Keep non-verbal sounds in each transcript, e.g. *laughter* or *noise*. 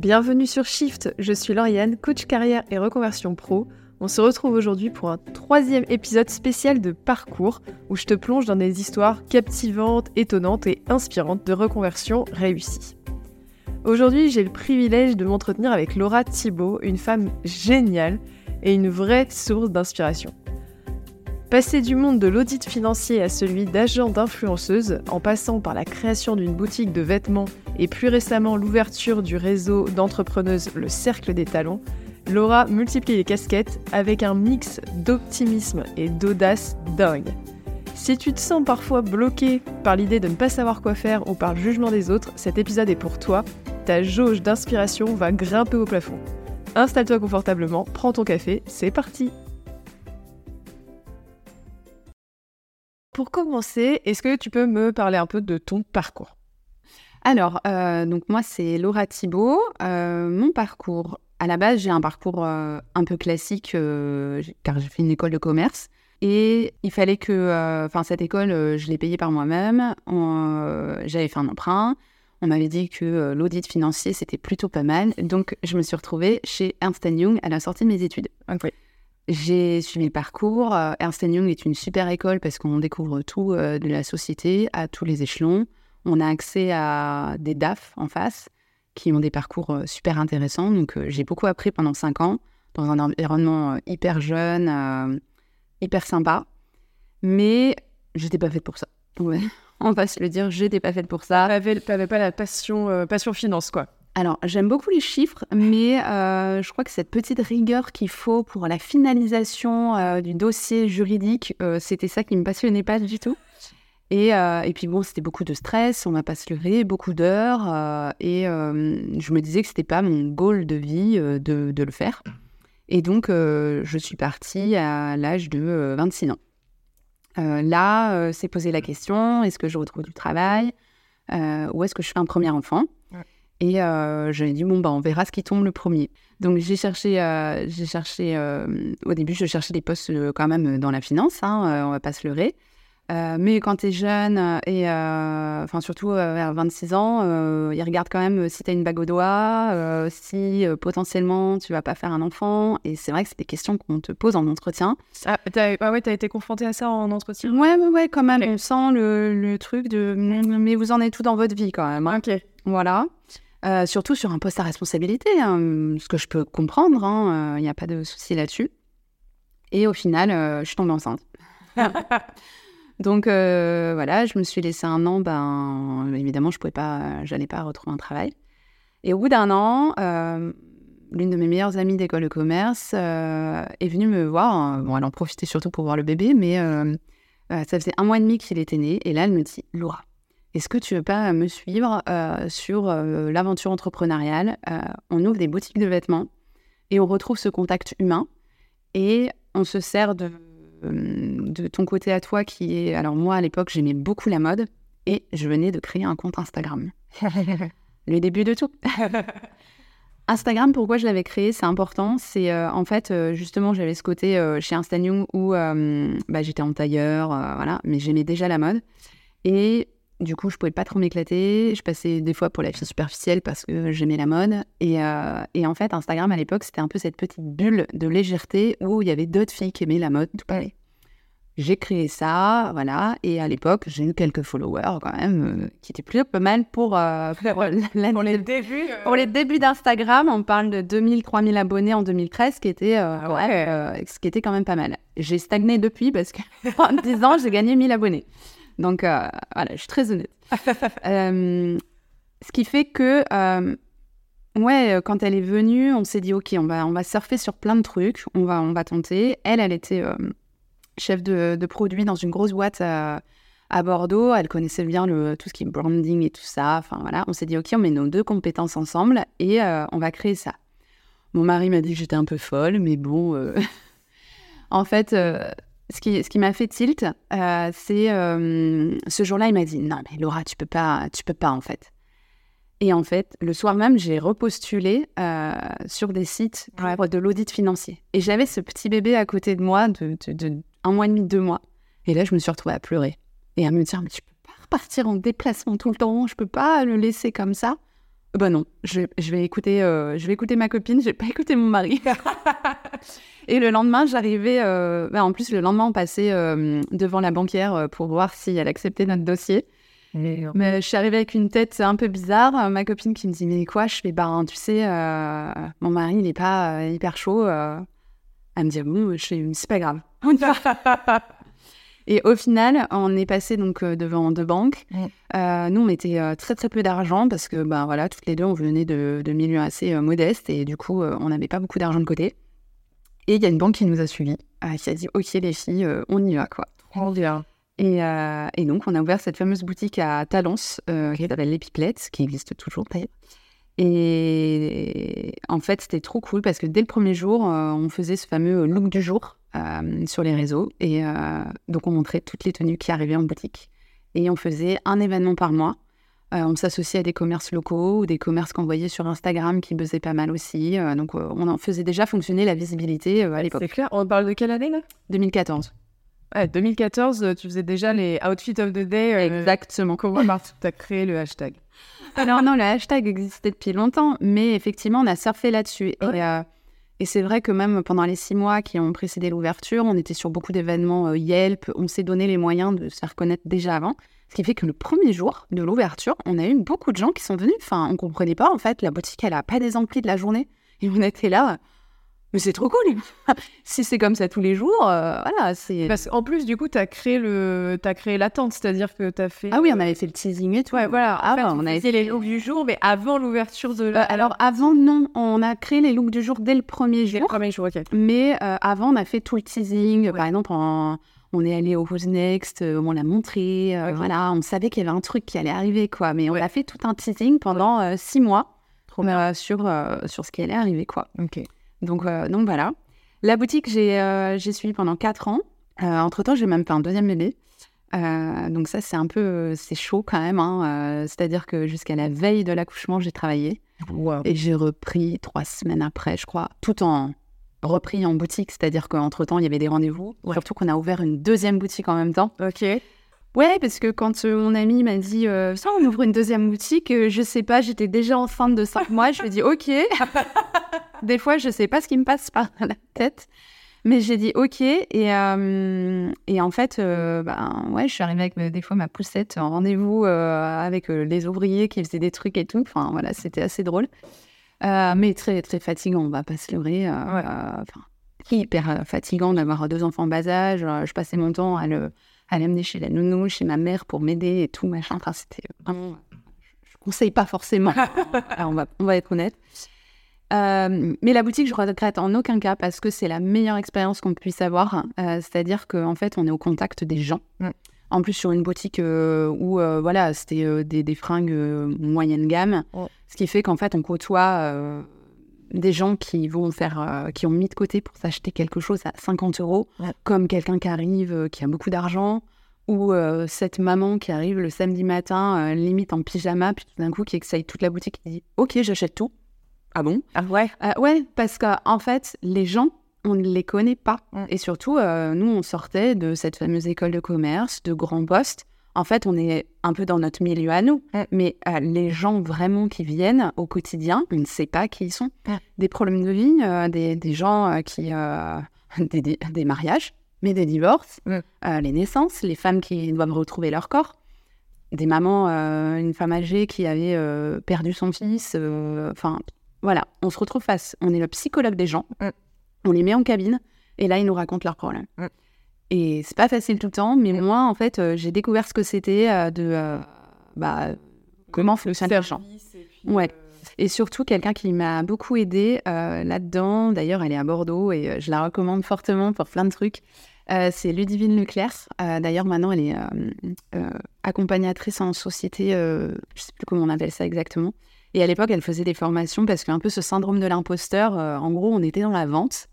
Bienvenue sur Shift, je suis Lauriane, coach carrière et reconversion pro. On se retrouve aujourd'hui pour un troisième épisode spécial de parcours où je te plonge dans des histoires captivantes, étonnantes et inspirantes de reconversion réussie. Aujourd'hui, j'ai le privilège de m'entretenir avec Laura Thibault, une femme géniale et une vraie source d'inspiration. Passer du monde de l'audit financier à celui d'agent d'influenceuse, en passant par la création d'une boutique de vêtements et plus récemment l'ouverture du réseau d'entrepreneuses Le Cercle des Talents, Laura multiplie les casquettes avec un mix d'optimisme et d'audace dingue. Si tu te sens parfois bloqué par l'idée de ne pas savoir quoi faire ou par le jugement des autres, cet épisode est pour toi. Ta jauge d'inspiration va grimper au plafond. Installe-toi confortablement, prends ton café, c'est parti Pour commencer, est-ce que tu peux me parler un peu de ton parcours? Alors, euh, donc moi, c'est Laura Thibault. Euh, mon parcours, à la base, j'ai un parcours euh, un peu classique car j'ai fait une école de commerce. Et il fallait que, enfin, cette école, je l'ai payée par moi-même. J'avais fait un emprunt. On m'avait dit que l'audit financier, c'était plutôt pas mal. Donc, je me suis retrouvée chez Ernst Young à la sortie de mes études. Okay. J'ai suivi le parcours. Ernst Young est une super école parce qu'on découvre tout de la société à tous les échelons. On a accès à des DAF en face qui ont des parcours euh, super intéressants. Donc, j'ai beaucoup appris pendant cinq ans dans un environnement hyper jeune, hyper sympa. Mais j'étais pas faite pour ça. Ouais. *laughs* On va se le dire, j'étais pas faite pour ça. Tu n'avais pas la passion, passion finance, quoi. Alors, j'aime beaucoup les chiffres, mais euh, je crois que cette petite rigueur qu'il faut pour la finalisation euh, du dossier juridique, euh, c'était ça qui me passionnait pas du tout. Et, puis bon, c'était beaucoup de stress, on va pas se lever, beaucoup d'heures, et je me disais que c'était pas mon goal de vie de, de, le faire. Et donc, je suis partie à l'âge de 26 ans. là, c'est posé la question est-ce que je retrouve du travail ou est-ce que je fais un premier enfant? Et euh, j'ai dit, bon, bah, on verra ce qui tombe le premier. Donc, j'ai cherché, euh, j'ai cherché euh, au début, je cherchais des postes quand même dans la finance, hein, on va pas se leurrer. Mais quand tu es jeune, et enfin surtout vers 26 ans, ils regardent quand même si tu as une bague au doigt, si potentiellement tu vas pas faire un enfant. Et c'est vrai que c'est des questions qu'on te pose en entretien. Ah, ah ouais, tu as été confronté à ça en entretien? Ouais, ouais, ouais, quand même. On sent le, le, truc de mais vous en êtes tout dans votre vie quand même. Hein? Ok. Voilà. Euh, surtout sur un poste à responsabilité, hein, ce que je peux comprendre, il hein, n'y euh, a pas de souci là-dessus. Et au final, euh, je suis tombée enceinte. *laughs* Donc voilà, je me suis laissée un an, ben, évidemment, je pouvais pas, j'allais pas retrouver un travail. Et au bout d'un an, l'une de mes meilleures amies d'école de commerce est venue me voir. Hein. Bon, elle en profitait surtout pour voir le bébé, mais ça faisait un mois et demi qu'il était né. Et là, elle me dit, Laura, est-ce que tu veux pas me suivre euh, sur euh, l'aventure entrepreneuriale? Euh, On ouvre des boutiques de vêtements et on retrouve ce contact humain et on se sert de, de ton côté à toi qui est... Alors moi, à l'époque, j'aimais beaucoup la mode et je venais de créer un compte Instagram. *laughs* Le début de tout. *laughs* Instagram, pourquoi je l'avais créé, c'est important. C'est en fait, justement, j'avais ce côté chez Instagram où bah, j'étais en tailleur, voilà, mais j'aimais déjà la mode. Et du coup, je pouvais pas trop m'éclater. Je passais des fois pour la fille superficielle parce que j'aimais la mode. Et, euh, et, en fait, Instagram à l'époque, c'était un peu cette petite bulle de légèreté où il y avait d'autres filles qui aimaient la mode. Tout pareil. J'ai créé ça, voilà. Et à l'époque, j'ai eu quelques followers quand même, euh, qui étaient plutôt pas mal pour, euh, *laughs* pour, les débuts. Pour les débuts d'Instagram, on parle de 2000, 3000 abonnés en 2013, ce qui était, ah ce qui était quand même pas mal. J'ai stagné depuis parce qu'en *laughs* 10 ans, j'ai gagné 1000 abonnés. Donc, euh, voilà, je suis très honnête. *laughs* Euh, ce qui fait que, euh, ouais, quand elle est venue, on s'est dit, OK, on va, on va surfer sur plein de trucs, on va, on va tenter. Elle, elle était chef de, de, produit dans une grosse boîte à Bordeaux. Elle connaissait bien le, tout ce qui est branding et tout ça. Enfin, voilà, on s'est dit, OK, on met nos deux compétences ensemble et on va créer ça. Mon mari m'a dit que j'étais un peu folle, mais bon, *laughs* en fait ce qui, ce qui m'a fait tilt, euh, c'est euh, ce jour-là, il m'a dit non mais Laura, tu peux pas, tu peux pas en fait. Et en fait, le soir même, j'ai repostulé euh, sur des sites pour de l'audit financier. Et j'avais ce petit bébé à côté de moi de, de, un mois et demi, deux mois. Et là, je me suis retrouvée à pleurer et à me dire mais tu peux pas repartir en déplacement tout le temps, je peux pas le laisser comme ça. Bah non, je, je vais écouter, je vais écouter ma copine, je vais pas *laughs* écouter mon mari. *laughs* et le lendemain, j'arrivais, euh, bah, en plus le lendemain, on passait euh, devant la banquière euh, pour voir si elle acceptait notre dossier. Mais je suis arrivée avec une tête un peu bizarre. Ma copine qui me dit mais quoi? Je fais bah tu sais, euh, mon mari il est pas hyper chaud. Elle me dit bon, c'est pas grave. *laughs* On. Et au final, on est passé donc devant deux banques. Mm. Euh, nous, on mettait euh, très très peu d'argent parce que ben voilà, toutes les deux, on venait de, de milieux assez euh, modestes et du coup, on n'avait pas beaucoup d'argent de côté. Et il y a une banque qui nous a suivis, euh, qui a dit ok les filles, euh, on y va quoi. Bien. Et, euh, et donc, on a ouvert cette fameuse boutique à Talence, euh, qui s'appelle Les Pipelettes, qui existe toujours d'ailleurs. Et en fait, c'était trop cool parce que dès le premier jour, on faisait ce fameux look du jour sur les réseaux. Et donc, on montrait toutes les tenues qui arrivaient en boutique. Et on faisait un événement par mois. Euh, on s'associait à des commerces locaux ou des commerces qu'on voyait sur Instagram qui buzzaient pas mal aussi. Euh, donc, euh, on en faisait déjà fonctionner la visibilité à l'époque. C'est clair. On parle de quelle année là? 2014. Ouais, 2014, euh, tu faisais déjà les outfits of the day. Exactement. Comment tu as créé le hashtag Alors non, le hashtag existait depuis longtemps, mais effectivement, on a surfé là-dessus. Et, et c'est vrai que même pendant les six mois qui ont précédé l'ouverture, on était sur beaucoup d'événements Yelp, on s'est donné les moyens de se faire connaître déjà avant. Ce qui fait que le premier jour de l'ouverture, on a eu beaucoup de gens qui sont venus. Enfin, on comprenait pas, en fait, la boutique, elle a pas des amplis de la journée. Et on était là, mais c'est trop cool. *laughs* si c'est comme ça tous les jours, euh, voilà, c'est... Parce qu'en plus, du coup, tu as créé le... as créé l'attente, c'est-à-dire que tu as fait. Ah oui, on avait fait le teasing et tout. Ouais, voilà. Ah en ouais, on avait fait les looks du jour, mais avant l'ouverture de Euh, la. alors avant, non, on a créé les looks du jour dès le premier le jour. premier jour, ok. Mais euh, avant, on a fait tout le teasing. Par exemple, en- on est allé au Who's Next, euh, on l'a montré. euh. Voilà, on savait qu'il y avait un truc qui allait arriver, quoi. Mais on a fait tout un teasing pendant euh, six mois sur, sur ce qui allait arriver, quoi. Ok. Donc, donc voilà. La boutique, j'ai suivi pendant quatre ans. Entre-temps, j'ai même fait un deuxième bébé. Euh, donc ça, c'est un peu... C'est chaud quand même. hein. Euh, C'est-à-dire que jusqu'à la veille de l'accouchement, j'ai travaillé. Wow. Et j'ai repris trois semaines après, je crois, tout en repris en boutique. C'est-à-dire qu'entre-temps, il y avait des rendez-vous. Ouais. Surtout qu'on a ouvert une deuxième boutique en même temps. Ok. Ouais, parce que quand euh, mon ami m'a dit euh, ça, on ouvre une deuxième boutique, euh, je sais pas, j'étais déjà enceinte de cinq mois. Je lui ai dit ok. *laughs* des fois, je sais pas ce qui me passe par la tête. Mais j'ai dit ok. Et, euh, et en fait, euh, ben, ouais, je suis arrivée avec des fois ma poussette en rendez-vous avec les ouvriers qui faisaient des trucs et tout. Enfin, voilà, c'était assez drôle. Euh, mais très, très fatigant, on va pas se leurrer. euh, Ouais. euh, hyper euh, fatigant d'avoir deux enfants en bas âge. Je passais mon temps à le à l'amener chez la nounou, chez ma mère pour m'aider et tout, machin. Enfin, c'était vraiment... Je conseille pas forcément. *laughs* Alors, on, va, on va être honnête. Euh, mais la boutique, je regrette en aucun cas parce que c'est la meilleure expérience qu'on puisse avoir. Euh, C'est-à-dire qu'en fait, on est au contact des gens. Mm. En plus, sur une boutique euh, où euh, voilà, c'était euh, des, des fringues moyenne gamme, Ouais. ce qui fait qu'en fait, on côtoie des gens qui vont faire, euh, qui ont mis de côté pour s'acheter quelque chose à 50 euros, Ouais. comme quelqu'un qui arrive, euh, qui a beaucoup d'argent, ou euh, cette maman qui arrive le samedi matin, limite en pyjama, puis tout d'un coup qui exaille toute la boutique, qui dit Ok, j'achète tout. Ah bon? Ah ouais? Euh, Ouais, parce qu'en en fait, les gens, on ne les connaît pas. Mm. Et surtout, euh, nous, on sortait de cette fameuse école de commerce, de grands postes. En fait, on est un peu dans notre milieu à nous. Mm. Mais euh, les gens vraiment qui viennent au quotidien, on ne sait pas qui ils sont. Mm. Des problèmes de vie, euh, des, des gens qui... *laughs* des, des- des mariages, mais des divorces, les naissances, les femmes qui doivent retrouver leur corps. Des mamans, une femme âgée qui avait perdu son fils. Enfin, voilà, on se retrouve face. On est le psychologue des gens. Mm. On les met en cabine et là, ils nous racontent leurs problèmes. Mm. Et c'est pas facile tout le temps, mais moi, en fait, euh, j'ai découvert ce que c'était euh, de. euh, bah, comment fonctionne l'argent. Ouais. Et surtout, quelqu'un qui m'a beaucoup aidé là-dedans, d'ailleurs, elle est à Bordeaux et je la recommande fortement pour plein de trucs. C'est Ludivine Leclerc. D'ailleurs, maintenant, elle est accompagnatrice en société, je sais plus comment on appelle ça exactement. Et à l'époque, elle faisait des formations parce qu'un peu ce syndrome de l'imposteur, en gros, on était dans la vente,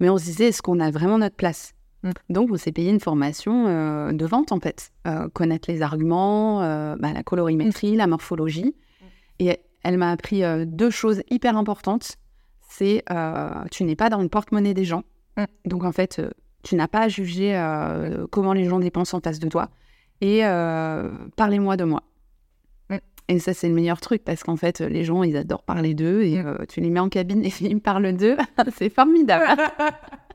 mais on se disait, est-ce qu'on a vraiment notre place Mm. Donc, on s'est payé une formation euh, de vente, en fait. Euh, connaître les arguments, euh, bah, la colorimétrie, la morphologie. Et elle m'a appris deux choses hyper importantes. C'est tu n'es pas dans le porte-monnaie des gens. Mm. Donc en fait, tu n'as pas à juger comment les gens dépensent en face de toi. Et parlez-moi de moi. Mm. Et ça, c'est le meilleur truc parce qu'en fait, les gens, ils adorent parler d'eux et euh, tu les mets en cabine *laughs* et ils parlent d'eux. *laughs* c'est formidable.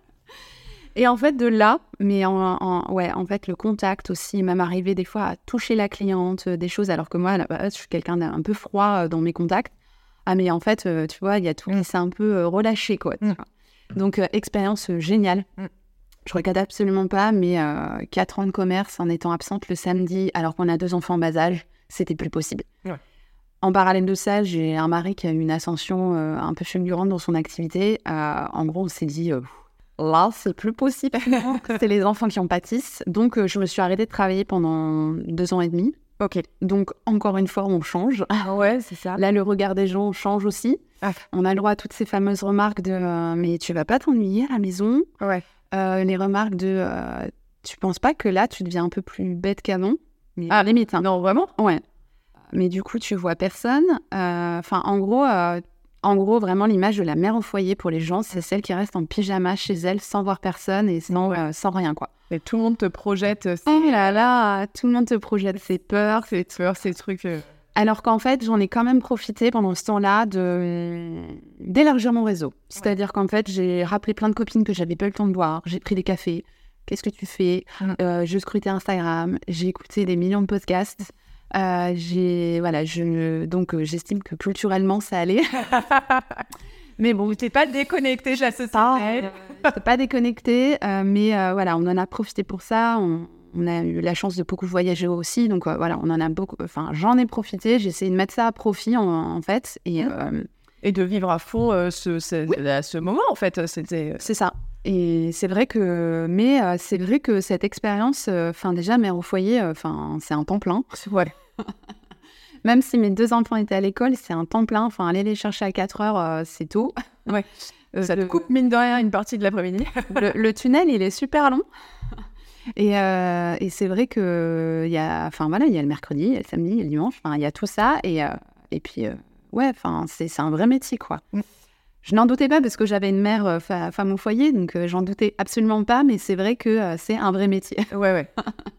*laughs* et en fait, de là, mais en, ouais, en fait, le contact aussi, même arriver des fois à toucher la cliente, euh, des choses, alors que moi, à la base, je suis quelqu'un d'un peu froid euh, dans mes contacts. Ah, mais en fait, tu vois, il y a tout qui s'est un peu relâché, quoi. Donc, expérience géniale. Je regarde absolument pas, mais quatre ans de commerce en étant absente le samedi, alors qu'on a deux enfants en bas âge c'était plus possible. En parallèle de ça, j'ai un mari qui a eu une ascension euh, un peu fulgurante dans son activité. Euh, en gros, on s'est dit, euh, là, c'est plus possible. *laughs* c'est les enfants qui en pâtissent. Donc, je me suis arrêtée de travailler pendant deux ans et demi. Ok. Donc, encore une fois, on change. Ah ouais, c'est ça. Là, le regard des gens change aussi. Ah. On a le droit à toutes ces fameuses remarques de Mais tu vas pas t'ennuyer à la maison? Ouais. les remarques de Tu penses pas que là, tu deviens un peu plus bête qu'avant? Ah, limite. Hein. Non, vraiment? Ouais. Mais du coup, tu vois personne. Euh, enfin, en gros, euh, en gros, vraiment, l'image de la mère au foyer pour les gens, c'est celle qui reste en pyjama chez elle sans voir personne et sans, euh, sans rien, quoi. Et tout le monde te projette. Oh là là, tout le monde te projette ses peurs, ses peurs, ses trucs. Alors qu'en fait, j'en ai quand même profité pendant ce temps-là de d'élargir mon réseau. C'est-à-dire qu'en fait, j'ai rappelé plein de copines que j'avais pas eu le temps de voir. J'ai pris des cafés, Qu'est-ce que tu fais? Mm. euh, Je scrutais Instagram, j'ai écouté des millions de podcasts. Euh, j'ai voilà, je donc euh, j'estime que culturellement ça allait. *laughs* mais bon, t'es pas déconnecté, je la sais pas déconnecté, mais voilà, on en a profité pour ça. On, a eu la chance de beaucoup voyager aussi, donc voilà, on en a beaucoup. Enfin, j'en ai profité. J'ai essayé de mettre ça à profit en, fait et mm. et de vivre à fond ce, ce moment en fait. C'était. C'est ça. Et c'est vrai que, mais euh, c'est vrai que cette expérience, euh, enfin déjà mère au foyer, euh, enfin c'est un temps plein. Ouais. *laughs* Même si mes deux enfants étaient à l'école, c'est un temps plein. Enfin aller les chercher à 4 heures, c'est tôt. *laughs* Ouais. Ça te coupe mine de rien une partie de l'après-midi. *laughs* le, tunnel, il est super long. Et, et c'est vrai que il y a, enfin voilà, il y a le mercredi, il y a le samedi, il y a le dimanche. Enfin il y a tout ça et et puis ouais, enfin c'est un vrai métier quoi. Mm. Je n'en doutais pas parce que j'avais une mère euh, femme au foyer, donc euh, j'en doutais absolument pas, mais c'est vrai que euh, c'est un vrai métier. Ouais, ouais.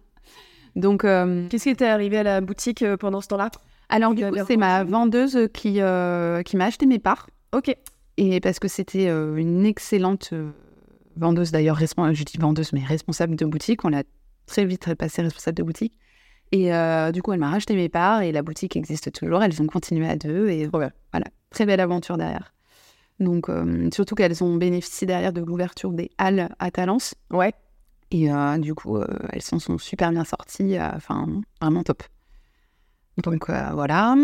*laughs* donc, qu'est-ce qui t'est arrivé à la boutique pendant ce temps-là? Alors, du coup, c'est ma vendeuse qui, qui m'a acheté mes parts. Ok. Et parce que c'était une excellente vendeuse, d'ailleurs, je dis vendeuse, mais responsable de boutique. On l'a très vite passé responsable de boutique. Et du coup, elle m'a racheté mes parts et la boutique existe toujours. Elles ont continué à deux et voilà, très belle aventure derrière. Donc, euh, surtout qu'elles ont bénéficié derrière de l'ouverture des halles à Talence. Ouais. Et euh, du coup, euh, elles s'en sont super bien sorties. Enfin, vraiment top. Donc, voilà.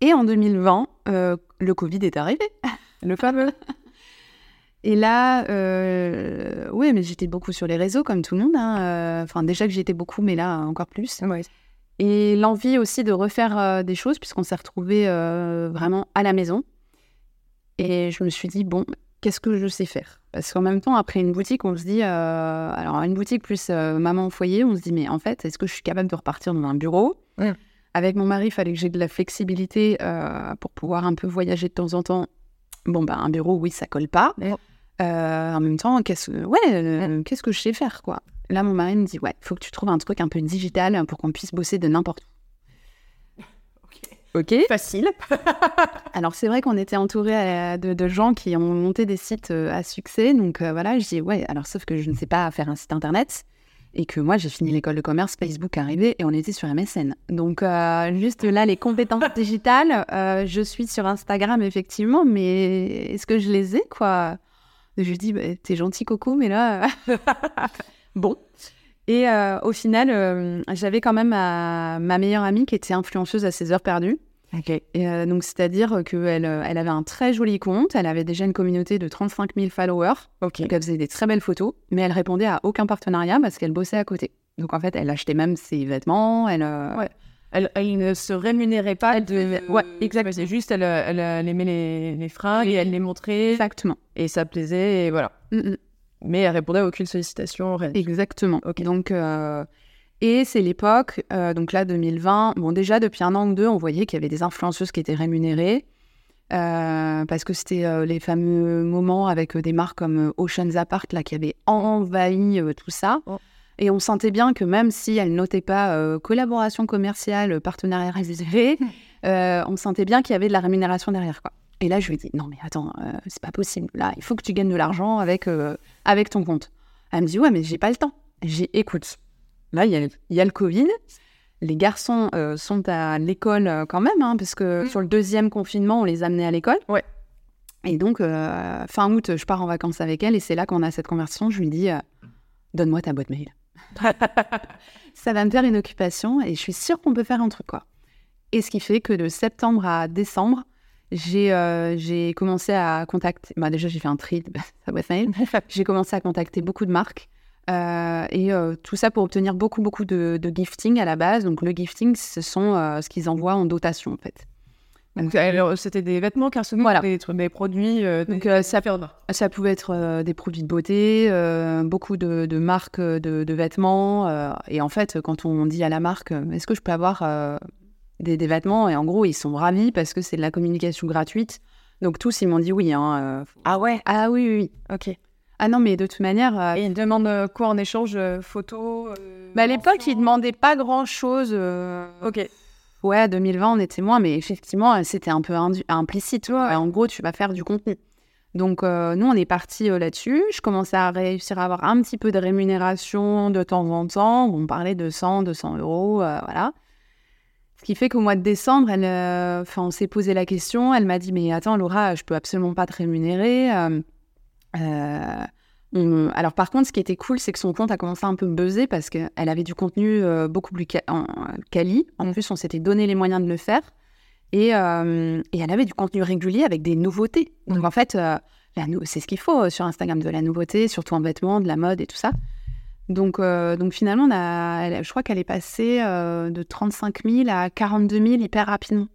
Et en 2020, le Covid est arrivé. *laughs* le fameux. Et là, oui, mais j'étais beaucoup sur les réseaux, comme tout le monde. Hein, enfin, déjà que j'étais beaucoup, mais là, encore plus. Ouais. Et l'envie aussi de refaire des choses, puisqu'on s'est retrouvés vraiment à la maison. Et je me suis dit, bon, qu'est-ce que je sais faire? Parce qu'en même temps, après une boutique, on se dit, euh, alors une boutique plus euh, maman au foyer, on se dit, mais en fait, est-ce que je suis capable de repartir dans un bureau? Avec mon mari, il fallait que j'ai de la flexibilité euh, pour pouvoir un peu voyager de temps en temps. Bon, bah, un bureau, oui, ça colle pas. en même temps, qu'est-ce ouais, qu'est-ce que je sais faire, quoi? Là, mon mari me dit, ouais, il faut que tu trouves un truc un peu digital pour qu'on puisse bosser de n'importe où. Ok. Facile. *laughs* Alors c'est vrai qu'on était entouré euh, de, gens qui ont monté des sites euh, à succès. Donc euh, voilà, je dis ouais. Alors sauf que je ne sais pas faire un site internet et que moi j'ai fini l'école de commerce, Facebook arrivé et on était sur MSN. Donc juste là les compétences digitales, je suis sur Instagram effectivement, mais est-ce que je les ai quoi? Je lui dis bah, t'es gentil Coco, mais là *laughs* bon. Et euh, au final, euh, j'avais quand même ma, meilleure amie qui était influenceuse à ses heures perdues. Et euh, donc, c'est-à-dire qu'elle elle avait un très joli compte. Elle avait déjà une communauté de 35 000 followers. Donc, elle faisait des très belles photos, mais elle répondait à aucun partenariat parce qu'elle bossait à côté. Donc, en fait, elle achetait même ses vêtements. Elle, elle, ne se rémunérait pas de. Ouais, exactement. C'est juste, elle, elle, aimait les, les fringues et elle les montrait. Exactement. Et ça plaisait, et voilà. Mm, mm mais elle répondait à aucune sollicitation. Exactement. Donc, euh, et c'est l'époque, euh, donc là 2020. Bon, déjà depuis un an ou deux, on voyait qu'il y avait des influenceuses qui étaient rémunérées. Euh, parce que c'était les fameux moments avec des marques comme Ocean's Apart là, qui avaient envahi tout ça. Oh. Et on sentait bien que même si elle notait pas euh, collaboration commerciale, partenariat réservé, *laughs* euh, on sentait bien qu'il y avait de la rémunération derrière. Quoi. Et là, je lui ai dit, non mais attends, euh, c'est pas possible. Là, il faut que tu gagnes de l'argent avec, euh, avec ton compte. Elle me dit, ouais, mais j'ai pas le temps. J'ai, écoute, là, il y a, y a le Covid. Les garçons euh, sont à l'école quand même, hein, parce que Mm. sur le deuxième confinement, on les amenait à l'école. Ouais. Et donc, fin août, je pars en vacances avec elle et c'est là qu'on a cette conversation. Je lui dis, donne-moi ta boîte mail. *laughs* Ça va me faire une occupation et je suis sûre qu'on peut faire un truc, quoi. Et ce qui fait que de septembre à décembre, j'ai euh, j'ai commencé à contacter. Bah, déjà, j'ai fait un tri *laughs* boîte mail. *laughs* J'ai commencé à contacter beaucoup de marques. euh, et euh, tout ça pour obtenir beaucoup, beaucoup de, de gifting à la base. Donc, le gifting, ce sont ce qu'ils envoient en dotation, en fait. Donc, alors, c'était des vêtements car Voilà. des, des produits. Donc, des- ça, ça pouvait être des produits de beauté, beaucoup de, de marques de, de vêtements. et en fait, quand on dit à la marque, est-ce que je peux avoir des, des vêtements Et en gros, ils sont ravis parce que c'est de la communication gratuite. Donc, tous, ils m'ont dit oui. hein, euh, Ah ouais, ah oui, oui, oui. ok. Ah non, mais de toute manière, euh, Et ils demandent euh, quoi en échange Photos bah, à l'époque, ils demandaient pas grand-chose. Ok. Ouais, 2020, on était moins, mais effectivement, c'était un peu implicite. quoi. En gros, tu vas faire du contenu. Donc, euh, nous, on est parti là-dessus. Je commençais à réussir à avoir un petit peu de rémunération de temps en temps. On parlait de 100, 200 euros, euh, voilà. Ce qui fait qu'au mois de décembre, elle, euh, on s'est posé la question. Elle m'a dit, mais attends, Laura, je peux absolument pas te rémunérer. euh, euh, on- Alors, par contre, ce qui était cool, c'est que son compte a commencé à un peu buzzer parce qu'elle avait du contenu beaucoup plus quali. En Mm. plus, on s'était donné les moyens de le faire. Et, et elle avait du contenu régulier avec des nouveautés. Donc, en fait, nou- c'est ce qu'il faut sur Instagram, de la nouveauté, surtout en vêtements, de la mode et tout ça. Donc, euh, donc finalement, on a, elle- je crois qu'elle est passée euh, de 35 000 à 42 000 hyper rapidement.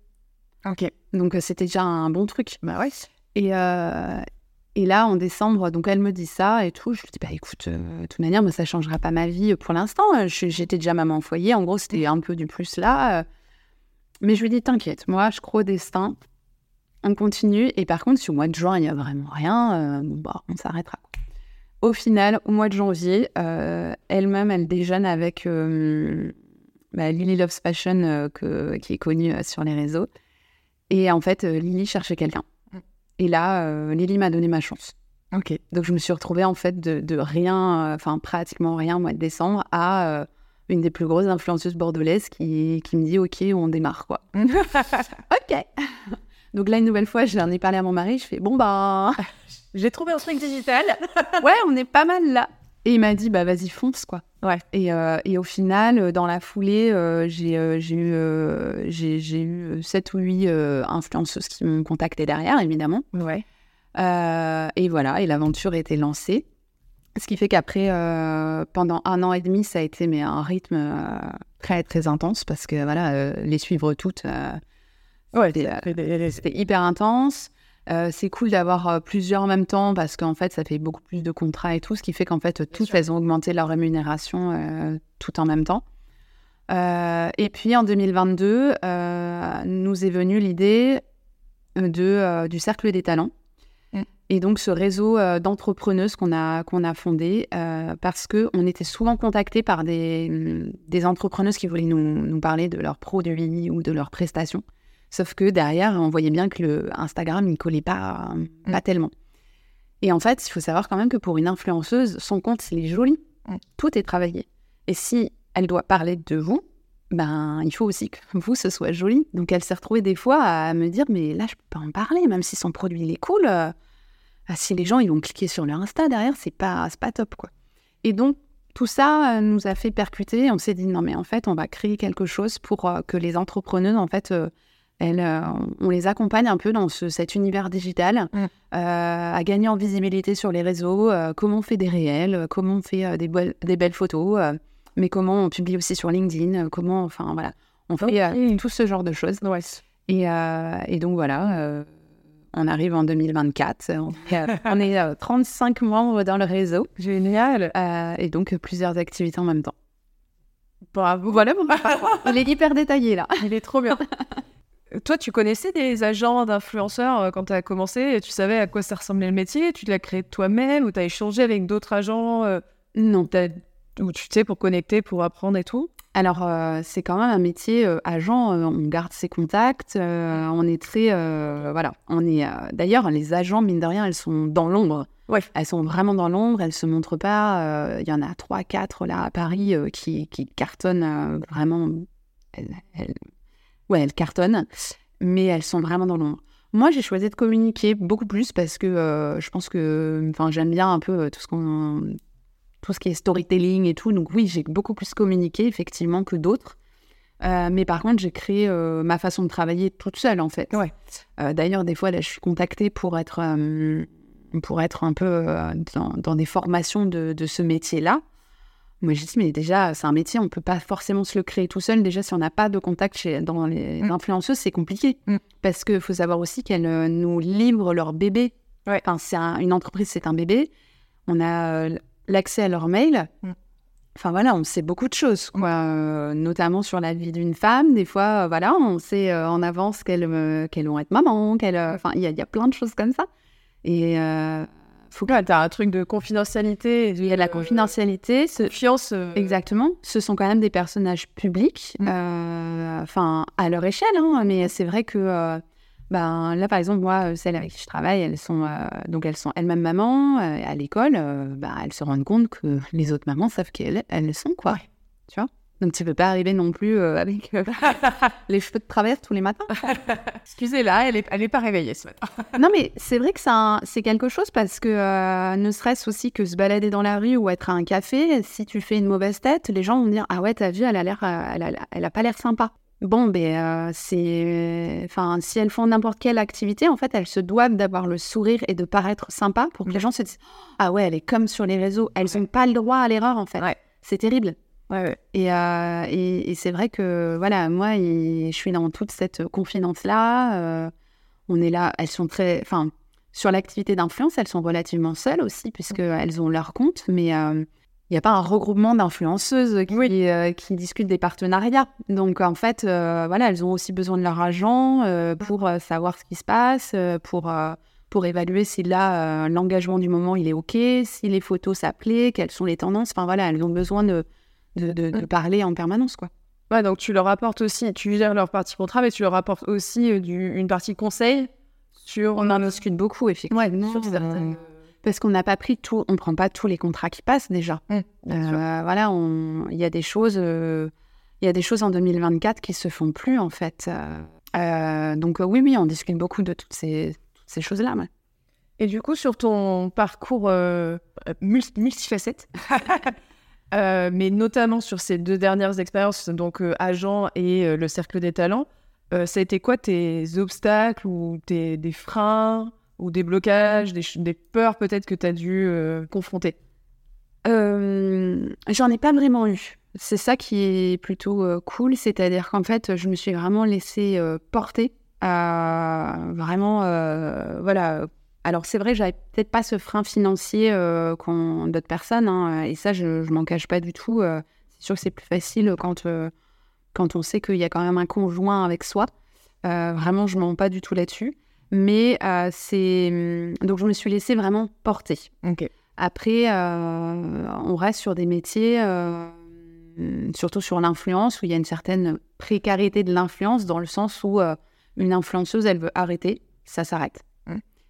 Ok. Donc, euh, c'était déjà un bon truc. Bah ouais. Et, euh, et là, en décembre, donc elle me dit ça et tout. Je lui dis, bah écoute, de toute manière, moi, ça changera pas ma vie pour l'instant. J'étais déjà maman au foyer. En gros, c'était un peu du plus là. Mais je lui dis, t'inquiète, moi, je crois au destin. On continue. Et par contre, si au mois de juin, il n'y a vraiment rien, bon, bah, on s'arrêtera. Au final, au mois de janvier, euh, elle-même, elle déjeune avec euh, bah, Lily Loves Fashion, euh, que- qui est connue sur les réseaux. Et en fait, Lily cherchait quelqu'un. Et là, Lily m'a donné ma chance. Ok. Donc, je me suis retrouvée en fait de, de rien, euh, enfin pratiquement rien au mois de décembre, à euh, une des plus grosses influenceuses bordelaises qui, qui me dit Ok, on démarre quoi. *laughs* Ok. Donc là, une nouvelle fois, je l'en ai parlé à mon mari. Je fais Bon, bah, *laughs* J'ai trouvé un truc digital. *laughs* ouais, on est pas mal là. Et il m'a dit Bah, vas-y, fonce quoi. Ouais. Et, euh, et au final, euh, dans la foulée, euh, j'ai euh, j'ai eu, euh, j'ai- eu 7 ou 8 influenceuses qui m'ont contacté derrière, évidemment. Ouais. Et voilà, et l'aventure était lancée. Ce qui fait qu'après, pendant un an et demi, ça a été mais un rythme très très intense parce que voilà, les suivre toutes, Ouais. c'était, euh, hyper intense. Euh, c'est cool d'avoir euh, plusieurs en même temps parce qu'en fait, ça fait beaucoup plus de contrats et tout, ce qui fait qu'en fait, toutes sûr. elles ont augmenté leur rémunération euh, tout en même temps. Euh, et puis en 2022, euh, nous est venue l'idée de, euh, du Cercle des Talents. Mm. Et donc ce réseau euh, d'entrepreneuses qu'on a, qu'on a fondé euh, parce qu'on était souvent contactés par des, des entrepreneuses qui voulaient nous, nous parler de leurs produits ou de leurs prestations. Sauf que derrière, on voyait bien que le Instagram, il collait pas, pas tellement. Et en fait, il faut savoir quand même que pour une influenceuse, son compte, il est joli. Mm. Tout est travaillé. Et si elle doit parler de vous, ben, il faut aussi que *laughs* vous, ce soit joli. Donc, elle s'est retrouvée des fois à me dire, mais là, je peux pas en parler, même si son produit, il est cool. euh, ah, si les gens, ils vont cliquer sur leur Insta derrière, c'est pas, pas top, quoi. Et donc, tout ça euh, nous a fait percuter. On s'est dit, non, mais en fait, on va créer quelque chose pour euh, que les entrepreneuses, en fait, euh, euh, on les accompagne un peu dans ce- cet univers digital, Mm. euh, à gagner en visibilité sur les réseaux, euh, comment on fait des réels, comment on fait des, belles- des belles photos, mais comment on publie aussi sur LinkedIn, comment, enfin voilà, on fait tout ce genre de choses. Ouais. Et, et donc voilà, on arrive en 2024, on est, euh, *laughs* on est, euh, 35 membres dans le réseau, Génial. et donc plusieurs activités en même temps. Bravo. Voilà parcours. *laughs* Il est hyper détaillé là. Il est trop bien. *laughs* Toi, tu connaissais des agents d'influenceurs euh, quand tu as commencé Tu savais à quoi ça ressemblait le métier Tu l'as créé toi-même ou tu as échangé avec d'autres agents euh, Non, où tu sais pour connecter, pour apprendre et tout? Alors, euh, c'est quand même un métier euh, agent. euh, on garde ses contacts. on est très. voilà. On est. D'ailleurs, les agents, mine de rien, elles sont dans l'ombre. Ouais. Elles sont vraiment dans l'ombre. Elles se montrent pas. Il y en a trois, quatre là à Paris qui, qui cartonnent vraiment. Elles, elles- Ouais, elles cartonnent. Mais elles sont vraiment dans l'ombre. Moi, j'ai choisi de communiquer beaucoup plus parce que euh, je pense que. J'aime bien un peu euh, tout ce qu'on tout ce qui est storytelling et tout. Donc oui, j'ai beaucoup plus communiqué effectivement que d'autres. Euh, mais par contre, j'ai créé euh, ma façon de travailler toute seule en fait. Ouais. Euh, D'ailleurs, des fois, là, je suis contactée pour être, pour être un peu dans, dans des formations de, de ce métier-là. Moi, j'ai dit, mais déjà, c'est un métier, on peut pas forcément se le créer tout seul. Déjà, si on n'a pas de contact chez, dans les Mm. influenceuses, c'est compliqué. Mm. Parce qu'il faut savoir aussi qu'elles euh, nous livrent leur bébé. Ouais. Enfin, c'est un- une entreprise, c'est un bébé. On a euh, l'accès à leur mail. Mm. Enfin voilà, on sait beaucoup de choses, quoi. Euh, notamment sur la vie d'une femme. Des fois, euh, voilà, on sait en avance qu'elles qu'elles vont être maman, qu'elles. Enfin, il y, y a plein de choses comme ça. Et faut que Ouais, t'as un truc de confidentialité. il y a de la confidentialité. Ce- Confiance. euh, Exactement. Ce sont quand même des personnages publics, Mm. euh, enfin à leur échelle, hein, mais c'est vrai que euh, ben là par exemple moi euh, celles avec qui je travaille, elles sont euh, donc elles sont elles-mêmes mamans euh, à l'école, euh, ben, elles se rendent compte que les autres mamans savent qu'elles elles le sont quoi, tu vois? Donc tu peux pas arriver non plus euh, avec euh, *laughs* les cheveux de travers tous les matins. *laughs* Excusez-la, elle est, elle est pas réveillée ce matin. *laughs* Non, mais c'est vrai que c'est quelque chose parce que euh, ne serait-ce aussi que se balader dans la rue ou être à un café, si tu fais une mauvaise tête, les gens vont dire Ah ouais, t'as vu, elle a l'air, elle a, elle a pas l'air sympa. Bon, ben, c'est. Enfin, si elles font n'importe quelle activité, en fait, elles se doivent d'avoir le sourire et de paraître sympa pour que les gens se disent Ah ouais, elle est comme sur les réseaux. Elles n'ont pas le droit à l'erreur, en fait. Ouais. C'est terrible. Ouais, ouais. Et, euh, et, et c'est vrai que, voilà, moi, il- je suis dans toute cette confidence-là. euh, on est là, elles sont très. Enfin, sur l'activité d'influence, elles sont relativement seules aussi, puisqu'elles ont leur compte, mais euh, il n'y a pas un regroupement d'influenceuses qui, euh, qui discutent des partenariats. Donc, en fait, euh, voilà, elles ont aussi besoin de leur agent euh, pour euh, savoir ce qui se passe, euh, pour. euh, pour évaluer si là, euh, l'engagement du moment, il est OK, si les photos, ça plaît, quelles sont les tendances. Enfin, voilà, elles ont besoin de, de, de- de parler en permanence, quoi. Ouais, donc tu leur apportes aussi, tu gères leur partie contrat, mais tu leur apportes aussi euh, du- une partie conseil sur. On en discute beaucoup, effectivement. sur certaines. euh, Parce qu'on n'a pas pris tout, on prend pas tous les contrats qui passent déjà. Mm. Euh, voilà, il y a des choses, euh, il y a des choses en 2024 qui se font plus en fait. Euh, euh, donc euh, oui, oui, on discute beaucoup de toutes ces, toutes ces choses-là. ouais. Et du coup, sur ton parcours euh, euh, mul- multifacette, *laughs* euh, mais notamment sur ces deux dernières expériences, donc euh, agent et euh, le cercle des talents, ça a été quoi tes obstacles ou tes, des freins ou des blocages, des, peurs peut-être que tu as dû confronter? J'en ai pas vraiment eu. C'est ça qui est plutôt cool, c'est-à-dire qu'en fait, je me suis vraiment laissée porter. à vraiment, voilà. Alors c'est vrai, j'avais peut-être pas ce frein financier euh, qu'ont d'autres personnes, hein, et ça, je, je m'en cache pas du tout. euh, c'est sûr que c'est plus facile quand, euh, quand on sait qu'il y a quand même un conjoint avec soi. Euh, vraiment, je mens pas du tout là-dessus. Mais euh, c'est donc je me suis laissée vraiment porter. Après, euh, on reste sur des métiers, euh, surtout sur l'influence, où il y a une certaine précarité de l'influence, dans le sens où euh, une influenceuse, elle veut arrêter, ça s'arrête.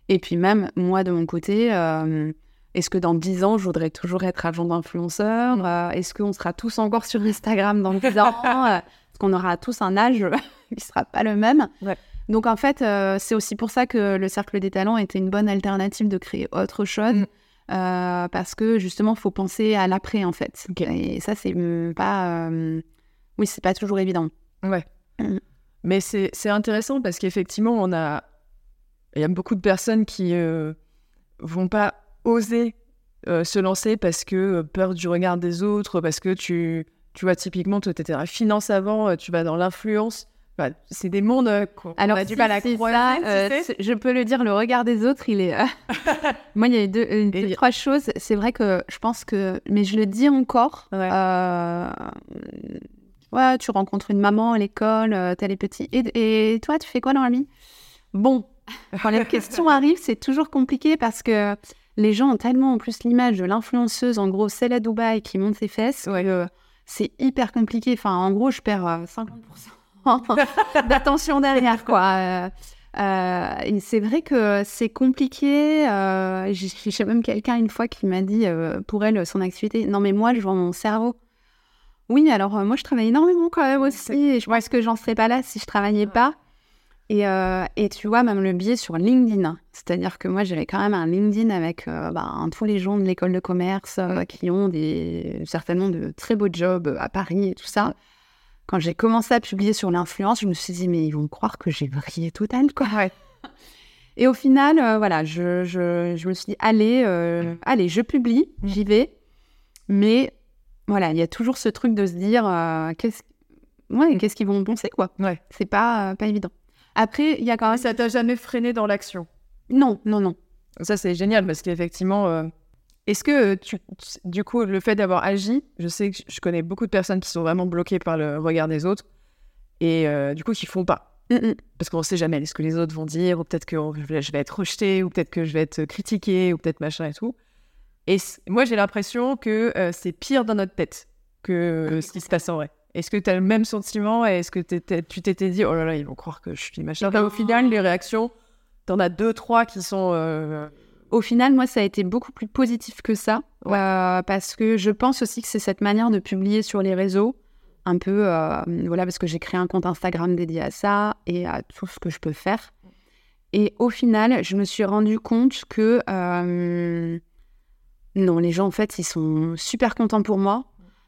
Mm. Et puis même, moi, de mon côté, euh, est-ce que dans 10 ans, je voudrais toujours être agent d'influenceur Euh, Est-ce qu'on sera tous encore sur Instagram dans 10 ans *laughs* Euh, Est-ce qu'on aura tous un âge *laughs* qui ne sera pas le même? Ouais. Donc en fait, euh, c'est aussi pour ça que le Cercle des Talents était une bonne alternative de créer autre chose. Mm. Parce que justement, faut penser à l'après en fait. Et ça, c'est pas, oui, c'est pas toujours évident. Ouais. Mm. Mais c'est intéressant parce qu'effectivement, on a. Il y a beaucoup de personnes qui euh, vont pas oser euh, se lancer parce que euh, peur du regard des autres, parce que tu. Tu vois, typiquement, tu étais la finance avant, tu vas dans l'influence. Enfin, c'est des mondes qu'on Alors, a du si mal à euh, sais. c'est- je peux le dire, le regard des autres, il est. *laughs* Moi, il y a eu deux, euh, trois choses. C'est vrai que je pense que, mais je le dis encore. Ouais. euh, Ouais, tu rencontres une maman à l'école, t'as les petits. Et, et toi, tu fais quoi dans la vie? Bon, *laughs* quand les questions arrivent, c'est toujours compliqué parce que les gens ont tellement en plus l'image de l'influenceuse, en gros, celle à Dubaï qui monte ses fesses, c'est hyper compliqué. Enfin, en gros, je perds euh, 50% *laughs* d'attention derrière, quoi. Euh, euh, et c'est vrai que c'est compliqué. Euh, J'ai même quelqu'un une fois qui m'a dit pour elle son activité. Non mais moi je vois mon cerveau. Oui alors moi je travaille énormément quand même aussi. Et je pense que j'en serais pas là si je travaillais pas. Et, euh, et tu vois même le biais sur LinkedIn. C'est-à-dire que moi j'avais quand même un LinkedIn avec euh, ben, tous les gens de l'école de commerce euh, qui ont des certainement de très beaux jobs à Paris et tout ça. Quand j'ai commencé à publier sur l'influence, je me suis dit, mais ils vont croire que j'ai vrillé total, quoi. *laughs* Et au final, euh, voilà, je, je, je me suis dit, allez, euh, allez, je publie, j'y vais. Mais voilà, il y a toujours ce truc de se dire, euh, qu'est-ce ouais, qu'est-ce qu'ils vont penser, quoi. Ouais. C'est pas, euh, pas évident. Après, il y a quand même... Ça t'a jamais freiné dans l'action? Non, non, non. Ça, c'est génial parce qu'effectivement, euh, est-ce que euh, tu, tu- du coup, le fait d'avoir agi, je sais que je connais beaucoup de personnes qui sont vraiment bloquées par le regard des autres et euh, du coup qui font pas. Mm, mm. Parce qu'on sait jamais ce que les autres vont dire, ou peut-être que je vais je vais être rejeté, ou peut-être que je vais être critiqué, ou peut-être machin et tout. Et moi, j'ai l'impression que euh, c'est pire dans notre tête que ce qui se passe en vrai. Est-ce que tu as le même sentiment et est-ce que tu t'étais dit, oh là là, ils vont croire que je suis machin? Là, Au final, les réactions, t'en as deux, trois qui sont. euh, Au final, moi, ça a été beaucoup plus positif que ça, euh, parce que je pense aussi que c'est cette manière de publier sur les réseaux, un peu, euh, voilà, parce que j'ai créé un compte Instagram dédié à ça et à tout ce que je peux faire. Et au final, je me suis rendu compte que euh, non, les gens, en fait, ils sont super contents pour moi.